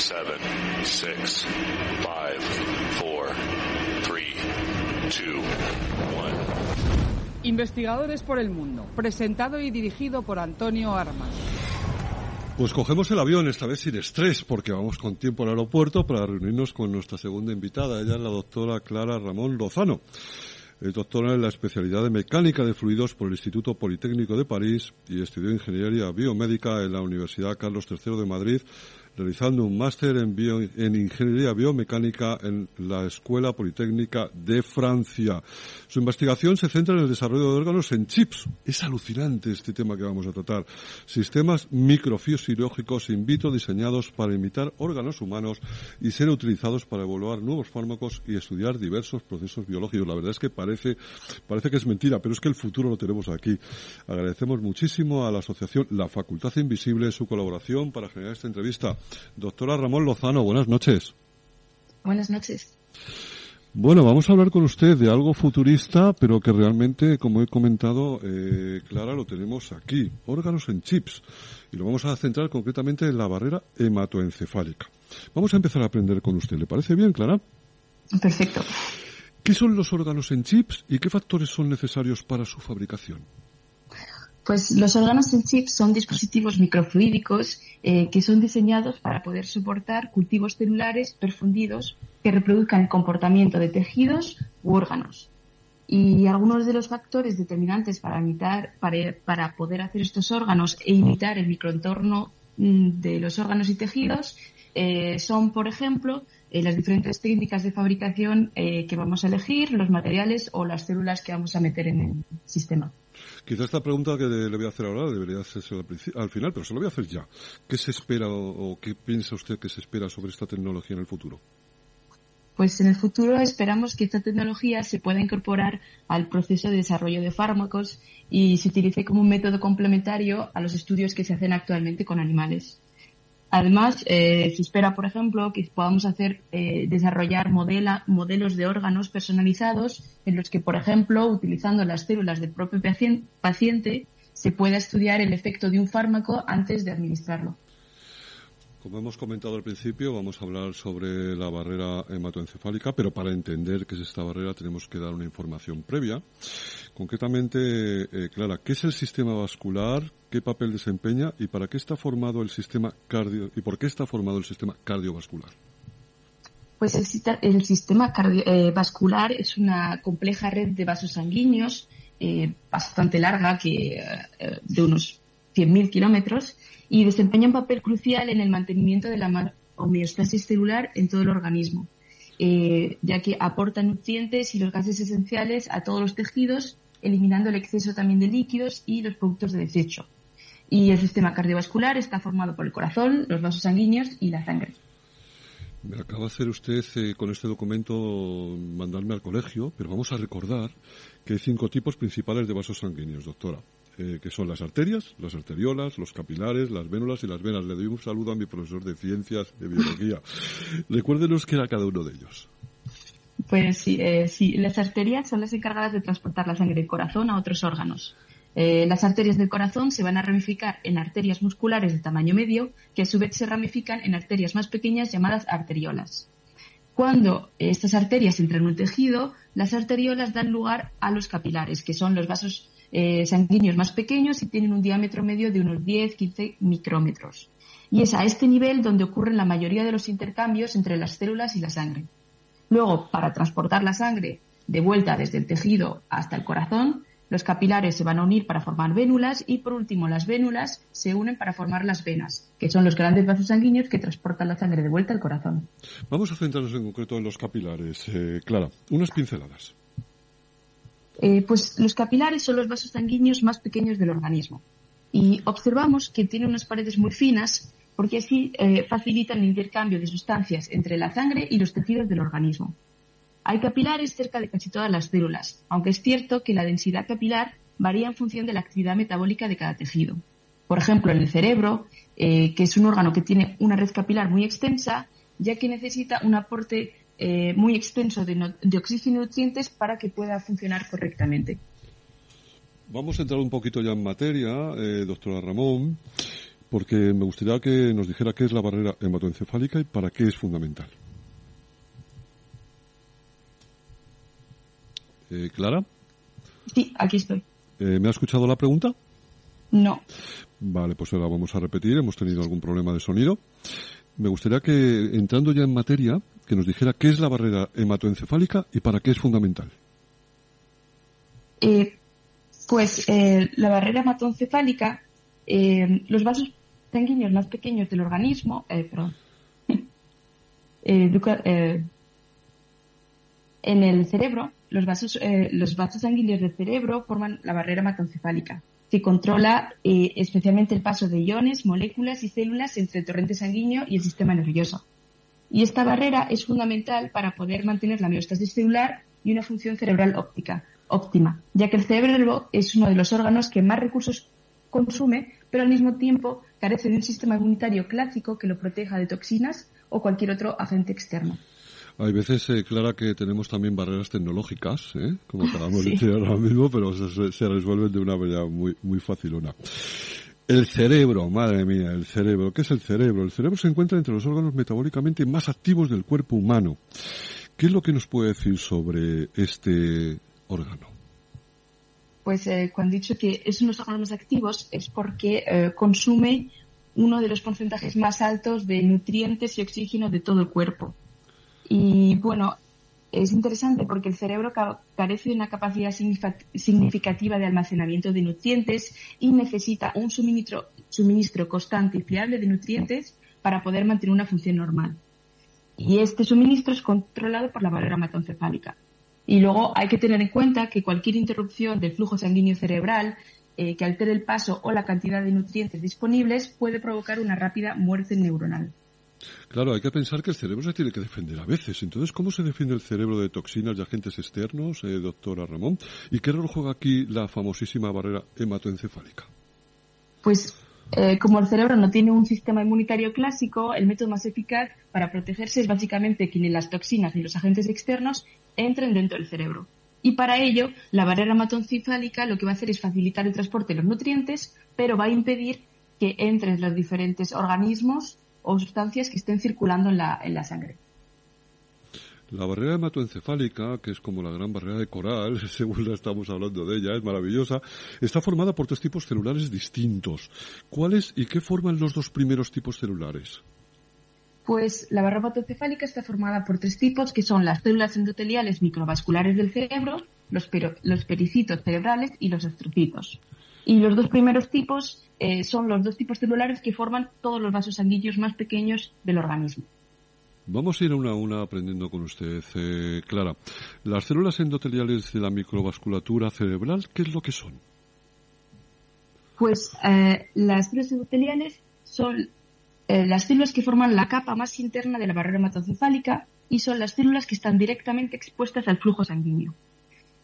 seven, six, five, four, three, two, one. Investigadores por el Mundo, presentado y dirigido por Antonio Armas. Pues cogemos el avión, esta vez sin estrés, porque vamos con tiempo al aeropuerto para reunirnos con nuestra segunda invitada. Ella es la doctora Clara Ramón Lozano. Es doctora en la especialidad de mecánica de fluidos por el Instituto Politécnico de París y estudió ingeniería biomédica en la Universidad Carlos III de Madrid realizando un máster en, en Ingeniería Biomecánica en la Escuela Politécnica de Francia. Su investigación se centra en el desarrollo de órganos en chips. Es alucinante este tema que vamos a tratar. Sistemas microfisiológicos in vitro diseñados para imitar órganos humanos y ser utilizados para evaluar nuevos fármacos y estudiar diversos procesos biológicos. La verdad es que parece, parece que es mentira, pero es que el futuro lo tenemos aquí. Agradecemos muchísimo a la asociación La Facultad Invisible su colaboración para generar esta entrevista. Doctora Ramón Lozano, buenas noches. Buenas noches. Bueno, vamos a hablar con usted de algo futurista, pero que realmente, como he comentado, eh, Clara, lo tenemos aquí. Órganos en chips. Y lo vamos a centrar concretamente en la barrera hematoencefálica. Vamos a empezar a aprender con usted. ¿Le parece bien, Clara? Perfecto. ¿Qué son los órganos en chips y qué factores son necesarios para su fabricación? Pues los órganos en chips son dispositivos microfluídicos eh, que son diseñados para poder soportar cultivos celulares perfundidos que reproduzcan el comportamiento de tejidos u órganos. Y algunos de los factores determinantes para, imitar, para, poder hacer estos órganos e imitar el microentorno mm, de los órganos y tejidos eh, son, por ejemplo, eh, las diferentes técnicas de fabricación que vamos a elegir, los materiales o las células que vamos a meter en el sistema. Quizá esta pregunta que le voy a hacer ahora debería hacerse al, final, pero se lo voy a hacer ya. ¿Qué se espera o, qué piensa usted que se espera sobre esta tecnología en el futuro? Pues en el futuro esperamos que esta tecnología se pueda incorporar al proceso de desarrollo de fármacos y se utilice como un método complementario a los estudios que se hacen actualmente con animales. Además, eh, se espera, por ejemplo, que podamos hacer eh, desarrollar modelos de órganos personalizados en los que, por ejemplo, utilizando las células del propio paciente, se pueda estudiar el efecto de un fármaco antes de administrarlo. Como hemos comentado al principio, vamos a hablar sobre la barrera hematoencefálica, pero para entender qué es esta barrera tenemos que dar una información previa. Concretamente, eh, Clara, ¿qué es el sistema vascular? ¿Qué papel desempeña? ¿Y para qué está formado el sistema cardio y por qué está formado el sistema cardiovascular? Pues el, sistema cardiovascular eh, es una compleja red de vasos sanguíneos eh, bastante larga, que de unos 100.000 kilómetros, y desempeña un papel crucial en el mantenimiento de la homeostasis celular en todo el organismo, eh, ya que aporta nutrientes y los gases esenciales a todos los tejidos, eliminando el exceso también de líquidos y los productos de desecho. Y el sistema cardiovascular está formado por el corazón, los vasos sanguíneos y la sangre. Me acaba de hacer usted eh, con este documento mandarme al colegio, pero vamos a recordar que hay cinco tipos principales de vasos sanguíneos, doctora. Que son las arterias, las arteriolas, los capilares, las vénulas y las venas. Le doy un saludo a mi profesor de ciencias de biología. Recuérdenos qué era cada uno de ellos. Pues sí, eh, sí, las arterias son las encargadas de transportar la sangre del corazón a otros órganos. Eh, las arterias del corazón se van a ramificar en arterias musculares de tamaño medio, que a su vez se ramifican en arterias más pequeñas llamadas arteriolas. Cuando estas arterias entran en un tejido, las arteriolas dan lugar a los capilares, que son los vasos eh, sanguíneos más pequeños y tienen un diámetro medio de unos 10-15 micrómetros. Y es a este nivel donde ocurren la mayoría de los intercambios entre las células y la sangre. Luego, para transportar la sangre de vuelta desde el tejido hasta el corazón, los capilares se van a unir para formar vénulas y, por último, las vénulas se unen para formar las venas, que son los grandes vasos sanguíneos que transportan la sangre de vuelta al corazón. Vamos a centrarnos en concreto en los capilares. Eh, Clara, unas pinceladas. Eh, pues los capilares son los vasos sanguíneos más pequeños del organismo. Y observamos que tienen unas paredes muy finas porque así eh, facilitan el intercambio de sustancias entre la sangre y los tejidos del organismo. Hay capilares cerca de casi todas las células, aunque es cierto que la densidad capilar varía en función de la actividad metabólica de cada tejido. Por ejemplo, en el cerebro, eh, que es un órgano que tiene una red capilar muy extensa, ya que necesita un aporte eh, muy extenso de, oxígeno y nutrientes para que pueda funcionar correctamente. Vamos a entrar un poquito ya en materia, eh, doctora Ramón. porque me gustaría que nos dijera qué es la barrera hematoencefálica y para qué es fundamental. Eh, Clara. Sí, aquí estoy. ¿Me ha escuchado la pregunta? No. Vale, pues ahora vamos a repetir. Hemos tenido algún problema de sonido. Me gustaría que, entrando ya en materia, que nos dijera qué es la barrera hematoencefálica y para qué es fundamental. Eh, pues eh, la barrera hematoencefálica, eh, los vasos sanguíneos más pequeños del organismo, perdón, en el cerebro, los vasos, los vasos sanguíneos del cerebro forman la barrera hematoencefálica que controla especialmente el paso de iones, moléculas y células entre el torrente sanguíneo y el sistema nervioso. Y esta barrera es fundamental para poder mantener la homeostasis celular y una función cerebral óptica, óptima, ya que el cerebro es uno de los órganos que más recursos consume, pero al mismo tiempo carece de un sistema inmunitario clásico que lo proteja de toxinas o cualquier otro agente externo. Hay veces, eh, Clara, que tenemos también barreras tecnológicas, ¿eh? como acabamos de decir ahora mismo, pero se, resuelven de una manera muy, muy una. El cerebro, madre mía, el cerebro. ¿Qué es el cerebro? El cerebro se encuentra entre los órganos metabólicamente más activos del cuerpo humano. ¿Qué es lo que nos puede decir sobre este órgano? Pues eh, cuando he dicho que es uno de los órganos más activos es porque eh, consume uno de los porcentajes más altos de nutrientes y oxígeno de todo el cuerpo. Y bueno, es interesante porque el cerebro carece de una capacidad significativa de almacenamiento de nutrientes y necesita un suministro, constante y fiable de nutrientes para poder mantener una función normal. Y este suministro es controlado por la barrera hematoencefálica. Y luego hay que tener en cuenta que cualquier interrupción del flujo sanguíneo cerebral eh, que altere el paso o la cantidad de nutrientes disponibles puede provocar una rápida muerte neuronal. Claro, hay que pensar que el cerebro se tiene que defender a veces. Entonces, ¿cómo se defiende el cerebro de toxinas y agentes externos, eh, doctora Ramón? ¿Y qué rol juega aquí la famosísima barrera hematoencefálica? Pues eh, como el cerebro no tiene un sistema inmunitario clásico, el método más eficaz para protegerse es básicamente que ni las toxinas ni los agentes externos entren dentro del cerebro. Y para ello, la barrera hematoencefálica lo que va a hacer es facilitar el transporte de los nutrientes, pero va a impedir que entren los diferentes organismos o sustancias que estén circulando en la, en la sangre. La barrera hematoencefálica, que es como la gran barrera de coral, según la estamos hablando de ella, es maravillosa, está formada por tres tipos celulares distintos. ¿Cuáles y qué forman los dos primeros tipos celulares? Pues la barrera hematoencefálica está formada por tres tipos, que son las células endoteliales microvasculares del cerebro, los, los pericitos cerebrales y los astrocitos. Y los dos primeros tipos eh, son los dos tipos celulares que forman todos los vasos sanguíneos más pequeños del organismo. Vamos a ir una a una aprendiendo con usted, eh, Clara. Las células endoteliales de la microvasculatura cerebral, ¿qué es lo que son? Pues eh, las células endoteliales son las células que forman la capa más interna de la barrera hematocefálica y son las células que están directamente expuestas al flujo sanguíneo.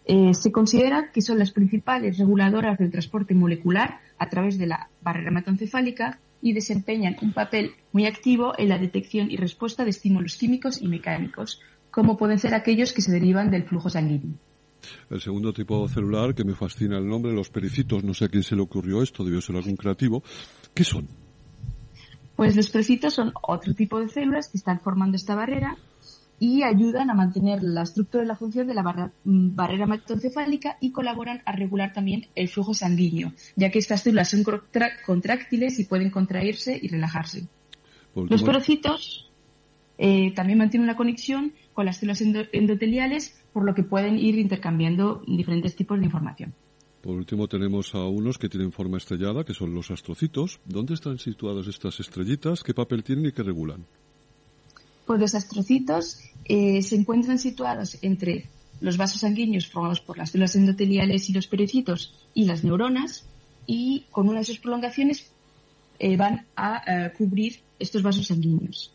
Eh, se considera que son las principales reguladoras del transporte molecular a través de la barrera hematoencefálica y desempeñan un papel muy activo en la detección y respuesta de estímulos químicos y mecánicos, como pueden ser aquellos que se derivan del flujo sanguíneo. El segundo tipo celular, que me fascina el nombre, los pericitos, no sé a quién se le ocurrió esto, debió ser algún creativo. ¿Qué son? Pues los pericitos son otro tipo de células que están formando esta barrera y ayudan a mantener la estructura y la función de la mm, barrera hematoencefálica y colaboran a regular también el flujo sanguíneo, ya que estas células son contráctiles y pueden contraerse y relajarse. Los porocitos eh, también mantienen una conexión con las células endoteliales, por lo que pueden ir intercambiando diferentes tipos de información. Por último tenemos a unos que tienen forma estrellada, que son los astrocitos. ¿Dónde están situadas estas estrellitas? ¿Qué papel tienen y qué regulan? Pues los astrocitos eh, se encuentran situados entre los vasos sanguíneos formados por las células endoteliales y los pericitos y las neuronas y con una de sus prolongaciones eh, van a eh, cubrir estos vasos sanguíneos.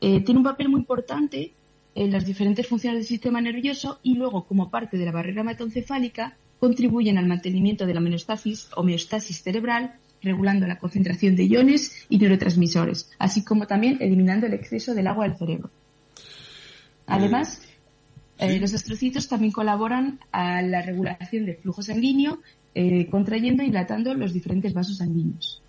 tiene un papel muy importante en las diferentes funciones del sistema nervioso y luego, como parte de la barrera hematoencefálica, contribuyen al mantenimiento de la homeostasis, homeostasis cerebral regulando la concentración de iones y neurotransmisores, así como también eliminando el exceso del agua del cerebro. Además, eh, los astrocitos también colaboran a la regulación del flujo sanguíneo, eh, contrayendo y dilatando los diferentes vasos sanguíneos.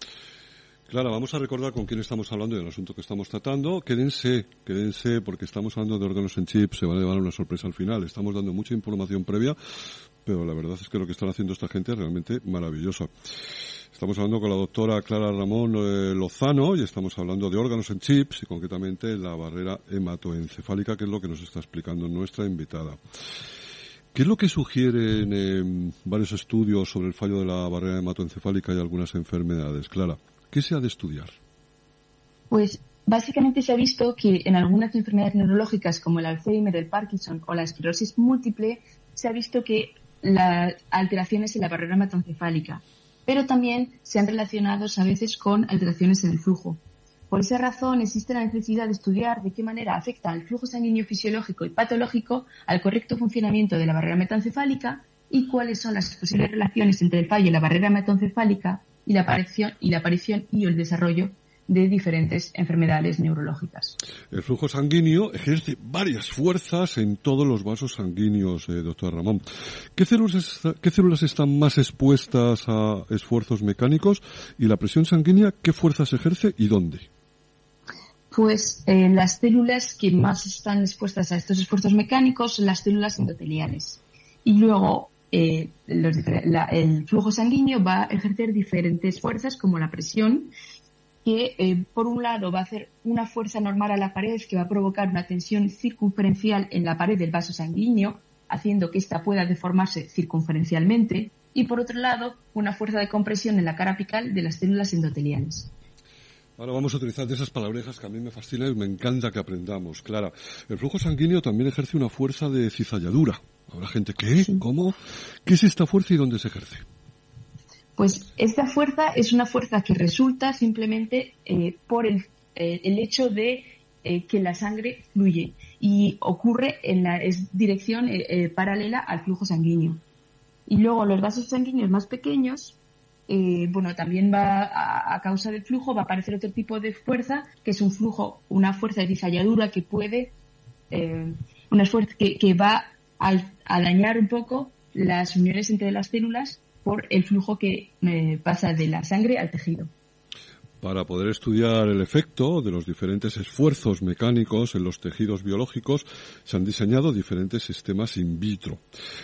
Clara, vamos a recordar con quién estamos hablando y el asunto que estamos tratando. Quédense, quédense, porque estamos hablando de órganos en chip, se van a llevar una sorpresa al final. Estamos dando mucha información previa, pero la verdad es que lo que están haciendo esta gente es realmente maravilloso. Estamos hablando con la doctora Clara Ramón eh, Lozano y estamos hablando de órganos en chips y concretamente la barrera hematoencefálica, que es lo que nos está explicando nuestra invitada. ¿Qué es lo que sugieren eh, varios estudios sobre el fallo de la barrera hematoencefálica y algunas enfermedades? Clara, ¿qué se ha de estudiar? Pues básicamente se ha visto que en algunas enfermedades neurológicas como el Alzheimer, el Parkinson o la esclerosis múltiple, se ha visto que las alteraciones en la barrera hematoencefálica, pero también se han relacionado a veces con alteraciones en el flujo. Por esa razón existe la necesidad de estudiar de qué manera afecta el flujo sanguíneo fisiológico y patológico al correcto funcionamiento de la barrera metaencefálica y cuáles son las posibles relaciones entre el fallo y la barrera aparición y la aparición y el desarrollo de diferentes enfermedades neurológicas. El flujo sanguíneo ejerce varias fuerzas en todos los vasos sanguíneos, eh, doctor Ramón. ¿Qué células, ¿Qué células están más expuestas a esfuerzos mecánicos y la presión sanguínea qué fuerzas ejerce y dónde? Pues eh, las células que más están expuestas a estos esfuerzos mecánicos son las células endoteliales. Y luego eh, el flujo sanguíneo va a ejercer diferentes fuerzas como la presión, que eh, por un lado va a hacer una fuerza normal a la pared que va a provocar una tensión circunferencial en la pared del vaso sanguíneo, haciendo que ésta pueda deformarse circunferencialmente, y por otro lado una fuerza de compresión en la cara apical de las células endoteliales. Ahora vamos a utilizar de esas palabrejas que a mí me fascinan y me encanta que aprendamos. Clara, el flujo sanguíneo también ejerce una fuerza de cizalladura. Habrá gente, ¿qué? ¿Cómo? ¿Qué es esta fuerza y dónde se ejerce? Pues esta fuerza es una fuerza que resulta simplemente eh, por el, eh, el, hecho de eh, que la sangre fluye y ocurre en la dirección paralela al flujo sanguíneo. Y luego los vasos sanguíneos más pequeños eh, bueno, también va a, causa del flujo va a aparecer otro tipo de fuerza, que es un flujo, una fuerza de cizalladura que puede, eh, una fuerza que, va a, dañar un poco las uniones entre las células por el flujo que eh, pasa de la sangre al tejido. Para poder estudiar el efecto de los diferentes esfuerzos mecánicos en los tejidos biológicos, se han diseñado diferentes sistemas in vitro.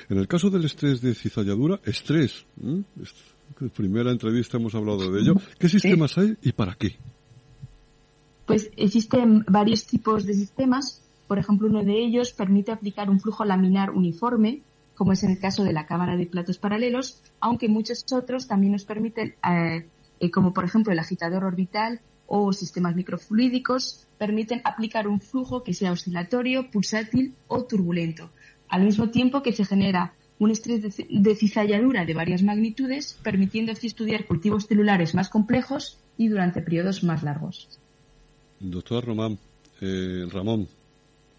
En el caso del estrés de cizalladura, estrés, en primera entrevista hemos hablado de ello. ¿Qué sistemas hay y para qué? Pues existen varios tipos de sistemas. Por ejemplo, uno de ellos permite aplicar un flujo laminar uniforme, como es en el caso de la cámara de platos paralelos, aunque muchos otros también nos permiten, eh, eh, como por ejemplo el agitador orbital o sistemas microfluídicos, permiten aplicar un flujo que sea oscilatorio, pulsátil o turbulento, al mismo tiempo que se genera un estrés de, cizalladura de varias magnitudes, permitiendo así estudiar cultivos celulares más complejos y durante periodos más largos. Doctor eh, Ramón,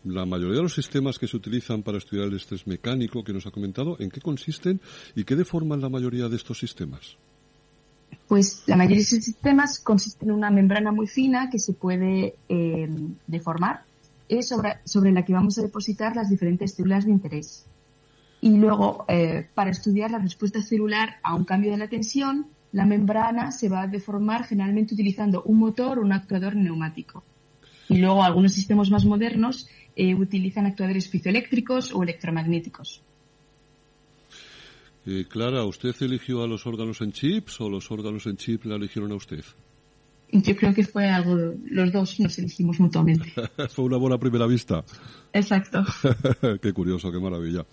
la mayoría de los sistemas que se utilizan para estudiar el estrés mecánico que nos ha comentado, ¿en qué consisten y qué deforman la mayoría de estos sistemas? Pues la mayoría de estos sistemas consisten en una membrana muy fina que se puede eh, deformar, es sobre la que vamos a depositar las diferentes células de interés. Y luego, eh, para estudiar la respuesta celular a un cambio de la tensión, la membrana se va a deformar generalmente utilizando un motor o un actuador neumático. Y luego algunos sistemas más modernos eh, utilizan actuadores piezoeléctricos o electromagnéticos. Eh, Clara, ¿usted eligió a los órganos en chips o los órganos en chip la eligieron a usted? Yo creo que fue algo, los dos nos elegimos mutuamente. fue una buena primera vista. Exacto. qué curioso, qué maravilla.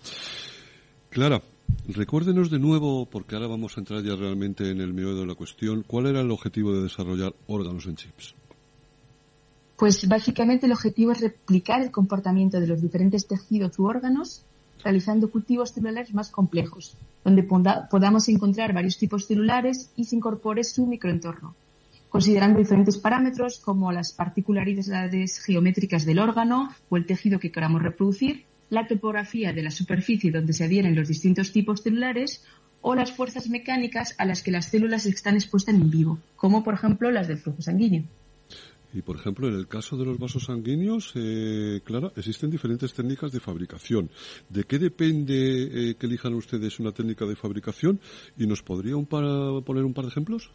Clara, recuérdenos de nuevo, porque ahora vamos a entrar ya realmente en el medio de la cuestión, ¿cuál era el objetivo de desarrollar órganos en chips? Pues básicamente el objetivo es replicar el comportamiento de los diferentes tejidos u órganos realizando cultivos celulares más complejos, donde podamos encontrar varios tipos celulares y se incorpore su microentorno, considerando diferentes parámetros como las particularidades geométricas del órgano o el tejido que queramos reproducir, la topografía de la superficie donde se adhieren los distintos tipos celulares o las fuerzas mecánicas a las que las células están expuestas en vivo, como por ejemplo las del flujo sanguíneo. Y por ejemplo, en el caso de los vasos sanguíneos, eh, Clara, existen diferentes técnicas de fabricación. ¿De qué depende eh, que elijan ustedes una técnica de fabricación? ¿Y nos podría poner un par de ejemplos?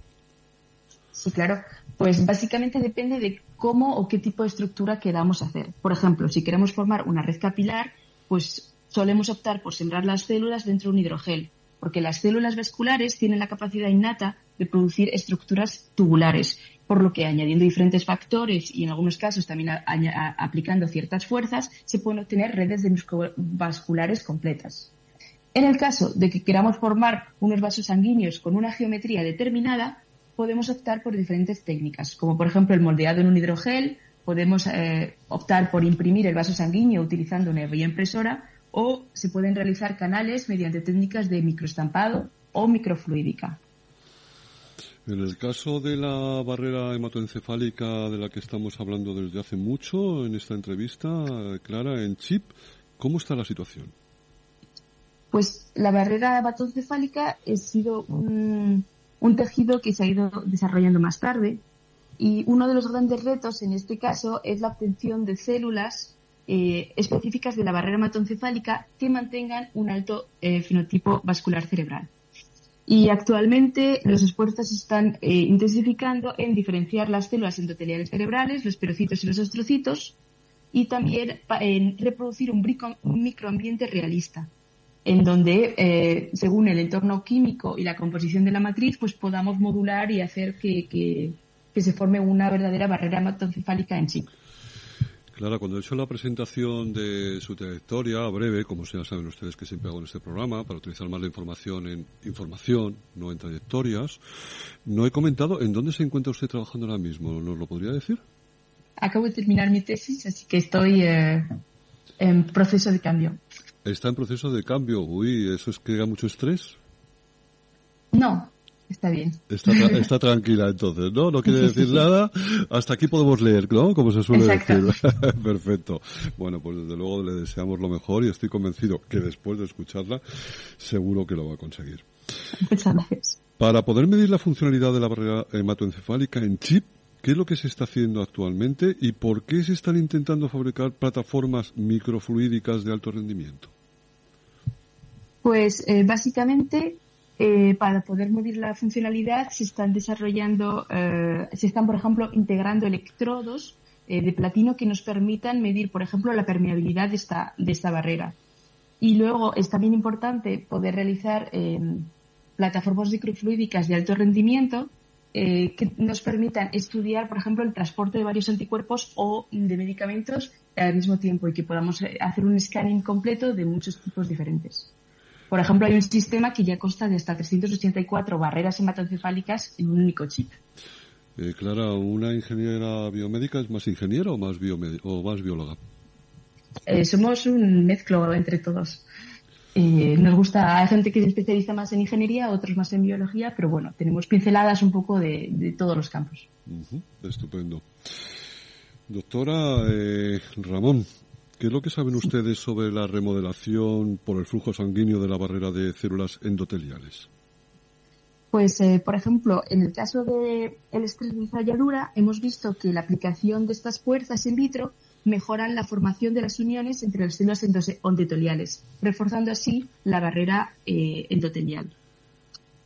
Sí, claro. Pues básicamente depende de cómo o qué tipo de estructura queramos hacer. Por ejemplo, si queremos formar una red capilar, pues solemos optar por sembrar las células dentro de un hidrogel, porque las células vasculares tienen la capacidad innata de producir estructuras tubulares, por lo que añadiendo diferentes factores y en algunos casos también aplicando ciertas fuerzas, se pueden obtener redes de vasculares completas. En el caso de que queramos formar unos vasos sanguíneos con una geometría determinada, podemos optar por diferentes técnicas, como por ejemplo el moldeado en un hidrogel, podemos eh, optar por imprimir el vaso sanguíneo utilizando una bioimpresora o se pueden realizar canales mediante técnicas de microestampado o microfluídica. En el caso de la barrera hematoencefálica de la que estamos hablando desde hace mucho en esta entrevista, Clara, en CHIP, ¿cómo está la situación? Pues la barrera hematoencefálica ha sido un, tejido que se ha ido desarrollando más tarde y uno de los grandes retos en este caso es la obtención de células eh, específicas de la barrera hematoencefálica que mantengan un alto eh, fenotipo vascular cerebral. Y actualmente los esfuerzos se están eh, intensificando en diferenciar las células endoteliales cerebrales, los perocitos y los astrocitos, y también en reproducir un microambiente realista en donde, eh, según el entorno químico y la composición de la matriz, pues podamos modular y hacer que, se forme una verdadera barrera hematoencefálica en sí. Clara, cuando he hecho la presentación de su trayectoria, breve, como ya saben ustedes que siempre hago en este programa, para utilizar más la información en información, no en trayectorias, no he comentado en dónde se encuentra usted trabajando ahora mismo. ¿Nos lo podría decir? Acabo de terminar mi tesis, así que estoy eh, en proceso de cambio. Está en proceso de cambio. Uy, ¿eso es que da mucho estrés? No, está bien. Está, tranquila entonces, ¿no? No quiere decir nada. Hasta aquí podemos leer, ¿no? Como se suele decir. Perfecto. Bueno, pues desde luego le deseamos lo mejor y estoy convencido que después de escucharla seguro que lo va a conseguir. Muchas gracias. Para poder medir la funcionalidad de la barrera hematoencefálica en chip, ¿Qué es lo que se está haciendo actualmente y por qué se están intentando fabricar plataformas microfluídicas de alto rendimiento? Pues eh, básicamente eh, para poder medir la funcionalidad se están desarrollando, eh, se están por ejemplo integrando electrodos de platino que nos permitan medir por ejemplo la permeabilidad de esta, de esta barrera. Y luego es también importante poder realizar plataformas microfluídicas de alto rendimiento eh, que nos permitan estudiar, por ejemplo, el transporte de varios anticuerpos o de medicamentos al mismo tiempo y que podamos eh, hacer un scanning completo de muchos tipos diferentes. Por ejemplo, hay un sistema que ya consta de hasta 384 barreras hematoencefálicas en un único chip. Eh, Clara, ¿una ingeniera biomédica es más ingeniera o más, o más bióloga? somos un mezclo entre todos. Eh, nos gusta, hay gente que se especializa más en ingeniería, otros más en biología, pero bueno, tenemos pinceladas un poco de, todos los campos. estupendo. Doctora eh, Ramón, ¿qué es lo que saben ustedes sobre la remodelación por el flujo sanguíneo de la barrera de células endoteliales? Pues, eh, por ejemplo, en el caso del el estrés ensayadura, hemos visto que la aplicación de estas fuerzas in vitro mejoran la formación de las uniones entre las células endoteliales, reforzando así la barrera eh, endotelial.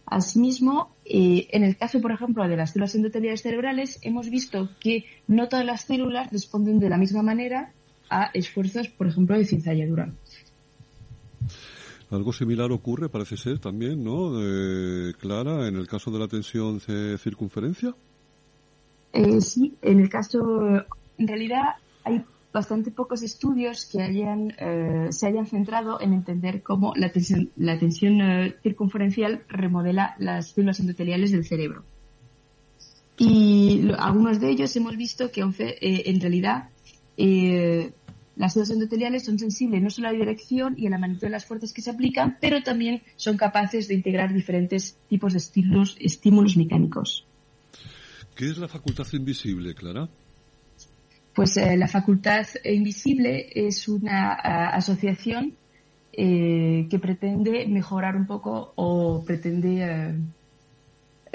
Asimismo, eh, en el caso, por ejemplo, de las células endoteliales cerebrales, hemos visto que no todas las células responden de la misma manera a esfuerzos, por ejemplo, de cizalladura. Algo similar ocurre, parece ser también, ¿no? Clara, en el caso de la tensión circunferencia. Eh, sí, en el caso, en realidad hay bastante pocos estudios que hayan, eh, se hayan centrado en entender cómo la tensión, la tensión eh, circunferencial remodela las células endoteliales del cerebro. Y algunos de ellos hemos visto que eh, en realidad las células endoteliales son sensibles no solo a la dirección y a la magnitud de las fuerzas que se aplican, pero también son capaces de integrar diferentes tipos de estímulos, estímulos mecánicos. ¿Qué es la facultad invisible, Clara? Pues eh, la Facultad Invisible es una asociación eh, que pretende mejorar un poco o pretende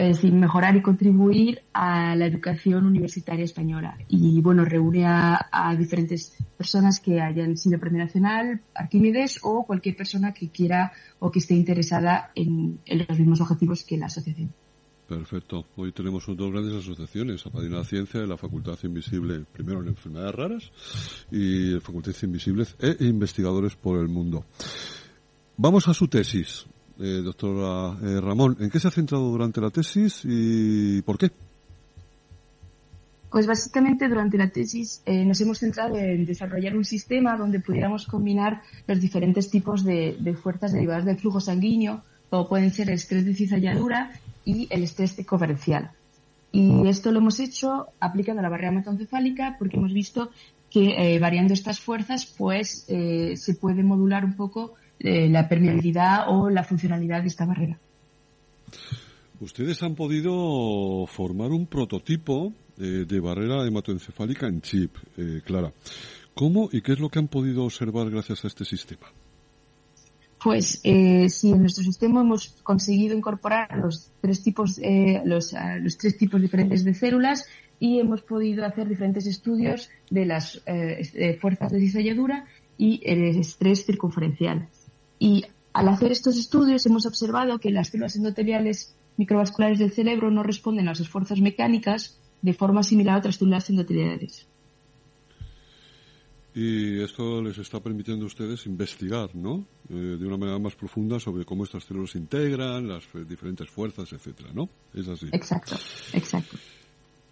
eh, decir, mejorar y contribuir a la educación universitaria española. Y bueno, reúne a, diferentes personas que hayan sido Premio Nacional, Arquímedes o cualquier persona que quiera o que esté interesada en los mismos objetivos que la asociación. Perfecto. Hoy tenemos dos grandes asociaciones, Apadina la Ciencia y la Facultad Invisible, primero en enfermedades raras y Facultad Invisibles e investigadores por el mundo. Vamos a su tesis, eh, doctora eh, Ramón. ¿En qué se ha centrado durante la tesis y por qué? Pues básicamente durante la tesis eh, nos hemos centrado en desarrollar un sistema donde pudiéramos combinar los diferentes tipos de, de fuerzas derivadas del flujo sanguíneo, como pueden ser el estrés de cizalladura y el estrés coferencial. Y esto lo hemos hecho aplicando la barrera hematoencefálica porque hemos visto que eh, variando estas fuerzas pues eh, se puede modular un poco eh, la permeabilidad o la funcionalidad de esta barrera. Ustedes han podido formar un prototipo de barrera hematoencefálica en chip, Clara. ¿Cómo y qué es lo que han podido observar gracias a este sistema? Pues eh, sí, en nuestro sistema hemos conseguido incorporar los tres tipos, eh, los, los, tres tipos diferentes de células y hemos podido hacer diferentes estudios de las eh, fuerzas de cizalladura y el estrés circunferencial. Y al hacer estos estudios hemos observado que las células endoteliales microvasculares del cerebro no responden a las esfuerzos mecánicas de forma similar a otras células endoteliales y esto les está permitiendo a ustedes investigar, ¿no? Eh, de una manera más profunda sobre cómo estas células se integran, las diferentes fuerzas, etcétera, ¿no? Es así. Exacto, exacto.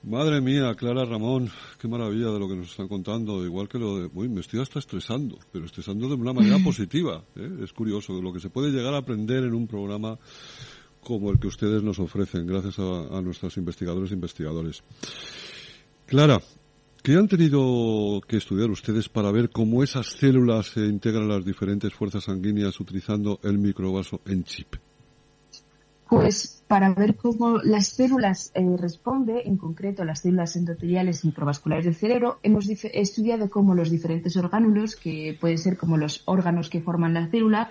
Madre mía, Clara Ramón, qué maravilla de lo que nos están contando. Igual que lo de, uy, me estoy hasta estresando, pero estresando de una manera positiva. ¿eh? Es curioso lo que se puede llegar a aprender en un programa como el que ustedes nos ofrecen, gracias a, a nuestros investigadores e investigadores. Clara, ¿Qué han tenido que estudiar ustedes para ver cómo esas células se integran a las diferentes fuerzas sanguíneas utilizando el microvaso en chip? Pues para ver cómo las células eh, responden, en concreto las células endoteliales microvasculares del cerebro, hemos estudiado cómo los diferentes orgánulos, que pueden ser como los órganos que forman la célula,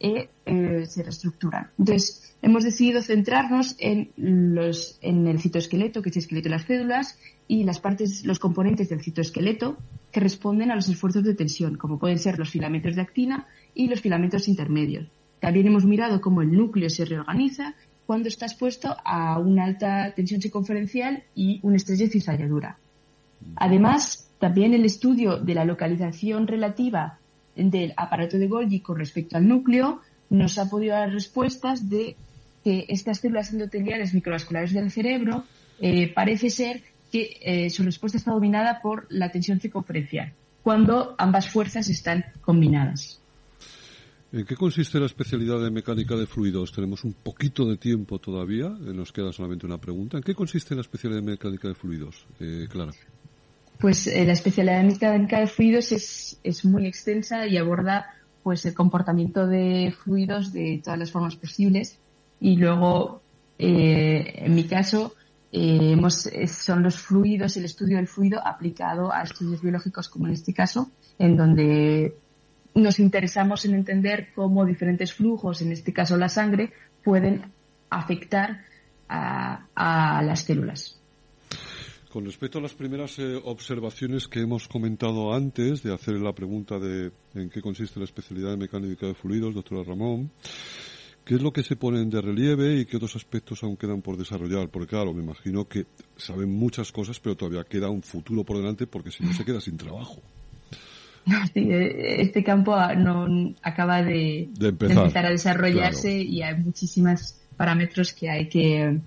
eh, eh, se reestructuran. Entonces, hemos decidido centrarnos en, los, en el citoesqueleto, que es el esqueleto de las células, y las partes, los componentes del citoesqueleto que responden a los esfuerzos de tensión, como pueden ser los filamentos de actina y los filamentos intermedios. También hemos mirado cómo el núcleo se reorganiza cuando está expuesto a una alta tensión circunferencial y un estrés de cizalladura. Además, también el estudio de la localización relativa del aparato de Golgi con respecto al núcleo nos ha podido dar respuestas de que estas células endoteliales microvasculares del cerebro eh, parece ser que eh, su respuesta está dominada por la tensión circunferencial, cuando ambas fuerzas están combinadas. ¿En qué consiste la especialidad de mecánica de fluidos? Tenemos un poquito de tiempo todavía, eh, nos queda solamente una pregunta. ¿En qué consiste la especialidad de mecánica de fluidos, eh, Clara? Pues la especialidad de mecánica de fluidos es, es muy extensa y aborda pues el comportamiento de fluidos de todas las formas posibles y luego en mi caso eh, hemos, son los fluidos, el estudio del fluido aplicado a estudios biológicos como en este caso, en donde nos interesamos en entender cómo diferentes flujos, en este caso la sangre, pueden afectar a, las células. Con respecto a las primeras eh, observaciones que hemos comentado antes de hacer la pregunta de en qué consiste la especialidad de mecánica de fluidos, doctora Ramón, ¿Qué es lo que se ponen de relieve y qué otros aspectos aún quedan por desarrollar? Porque claro, me imagino que saben muchas cosas, pero todavía queda un futuro por delante porque si no se queda sin trabajo. Sí, eh, este campo no acaba de, empezar. a desarrollarse y hay muchísimos parámetros que hay que,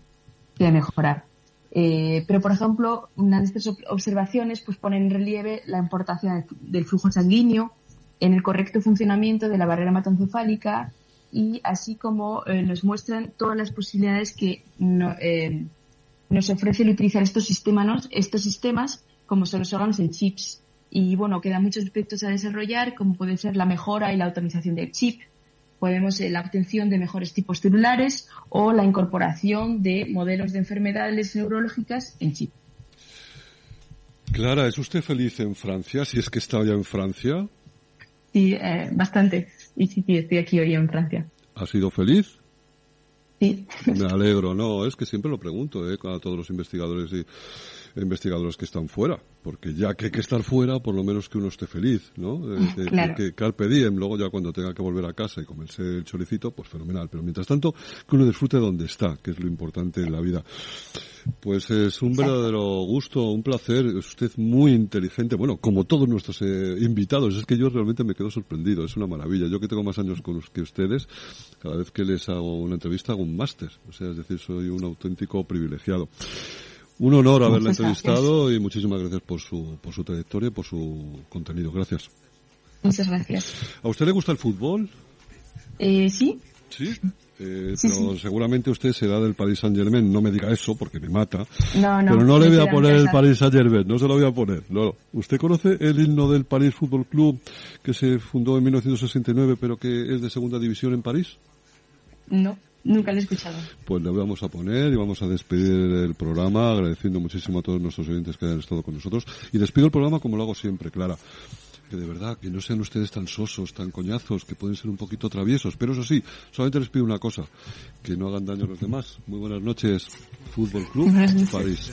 mejorar. Eh, pero, por ejemplo, una de estas observaciones pues pone en relieve la importancia del flujo sanguíneo en el correcto funcionamiento de la barrera hematoencefálica y así como eh, nos muestran todas las posibilidades que eh, nos ofrecen utilizar estos sistemas, estos sistemas como son los órganos en chips. Y bueno, quedan muchos aspectos a desarrollar, como puede ser la mejora y la automatización del chip, podemos eh, la obtención de mejores tipos celulares o la incorporación de modelos de enfermedades neurológicas en chip. Clara, ¿es usted feliz en Francia? Si es que está ya en Francia. Sí, bastante. Y sí, sí, estoy aquí hoy en Francia. ¿Ha sido feliz? Sí. Me alegro, no, es que siempre lo pregunto ¿eh? a todos los investigadores. Y investigadores que están fuera, porque ya que hay que estar fuera, por lo menos que uno esté feliz, ¿no? Eh, claro. que, carpe diem, luego ya cuando tenga que volver a casa y comerse el choricito, pues fenomenal. Pero mientras tanto, que uno disfrute donde está, que es lo importante en la vida. Pues es un verdadero gusto, un placer. Es usted muy inteligente. Bueno, como todos nuestros eh, invitados, es que yo realmente me quedo sorprendido. Es una maravilla. Yo que tengo más años con que ustedes, cada vez que les hago una entrevista hago un máster. O sea, es decir, soy un auténtico privilegiado. Un honor haberle entrevistado y muchísimas gracias por su, por su trayectoria y por su contenido. Gracias. Muchas gracias. ¿A usted le gusta el fútbol? Eh, sí. Sí. Eh, pero seguramente usted será del Paris Saint Germain. No me diga eso porque me mata. No, no. Pero no le voy a poner el Paris Saint Germain. No se lo voy a poner. No, ¿Usted conoce el himno del Paris Football Club que se fundó en 1969 pero que es de segunda división en París? No. Nunca lo he escuchado. Pues le vamos a poner y vamos a despedir el programa agradeciendo muchísimo a todos nuestros oyentes que hayan estado con nosotros. Y despido el programa como lo hago siempre, Clara que de verdad, que no sean ustedes tan sosos, tan coñazos, que pueden ser un poquito traviesos, pero eso sí, solamente les pido una cosa, que no hagan daño a los demás. Muy buenas noches, Fútbol Club París.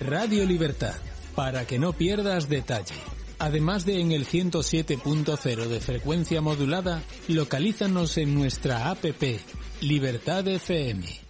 Radio Libertad, para que no pierdas detalle. Además de en el 107.0 de frecuencia modulada, localízanos en nuestra app Libertad FM.